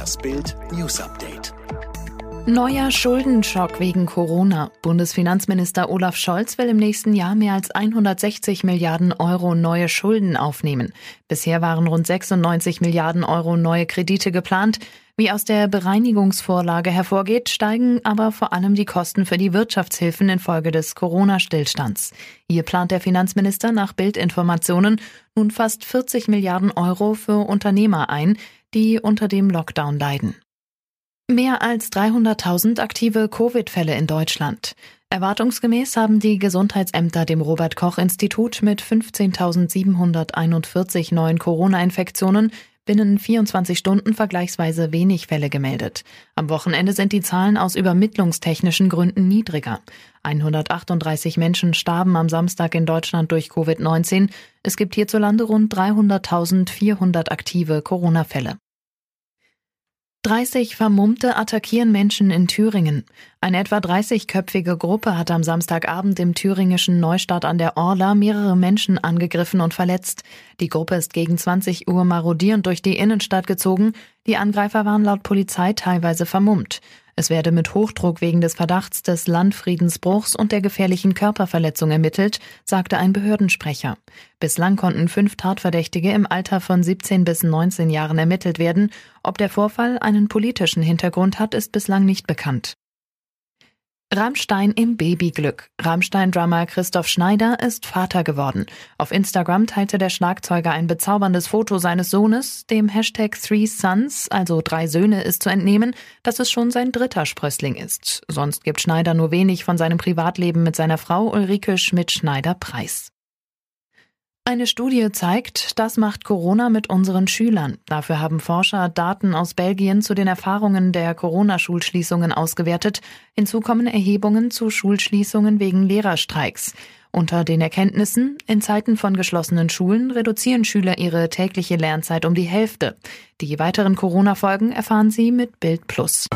Das Bild News Update. Neuer Schuldenschock wegen Corona. Bundesfinanzminister Olaf Scholz will im nächsten Jahr mehr als 160 Milliarden Euro neue Schulden aufnehmen. Bisher waren rund 96 Milliarden Euro neue Kredite geplant. Wie aus der Bereinigungsvorlage hervorgeht, steigen aber vor allem die Kosten für die Wirtschaftshilfen infolge des Corona-Stillstands. Hier plant der Finanzminister nach Bildinformationen nun fast 40 Milliarden Euro für Unternehmer ein, die unter dem Lockdown leiden. Mehr als 300.000 aktive Covid-Fälle in Deutschland. Erwartungsgemäß haben die Gesundheitsämter dem Robert Koch Institut mit 15.741 neuen Corona-Infektionen binnen 24 Stunden vergleichsweise wenig Fälle gemeldet. Am Wochenende sind die Zahlen aus übermittlungstechnischen Gründen niedriger. 138 Menschen starben am Samstag in Deutschland durch Covid-19. Es gibt hierzulande rund 300.400 aktive Corona-Fälle. 30 Vermummte attackieren Menschen in Thüringen. Eine etwa 30-köpfige Gruppe hat am Samstagabend im thüringischen Neustadt an der Orla mehrere Menschen angegriffen und verletzt. Die Gruppe ist gegen 20 Uhr marodierend durch die Innenstadt gezogen. Die Angreifer waren laut Polizei teilweise vermummt. Es werde mit Hochdruck wegen des Verdachts des Landfriedensbruchs und der gefährlichen Körperverletzung ermittelt, sagte ein Behördensprecher. Bislang konnten fünf Tatverdächtige im Alter von 17 bis 19 Jahren ermittelt werden. Ob der Vorfall einen politischen Hintergrund hat, ist bislang nicht bekannt. Rammstein im Babyglück. Rammstein-Drummer Christoph Schneider ist Vater geworden. Auf Instagram teilte der Schlagzeuger ein bezauberndes Foto seines Sohnes. Dem Hashtag Three Sons, also drei Söhne, ist zu entnehmen, dass es schon sein dritter Sprössling ist. Sonst gibt Schneider nur wenig von seinem Privatleben mit seiner Frau Ulrike Schmidt-Schneider preis. Eine Studie zeigt, das macht Corona mit unseren Schülern. Dafür haben Forscher Daten aus Belgien zu den Erfahrungen der Corona-Schulschließungen ausgewertet. Hinzu kommen Erhebungen zu Schulschließungen wegen Lehrerstreiks. Unter den Erkenntnissen, in Zeiten von geschlossenen Schulen reduzieren Schüler ihre tägliche Lernzeit um die Hälfte. Die weiteren Corona-Folgen erfahren Sie mit Bild Plus.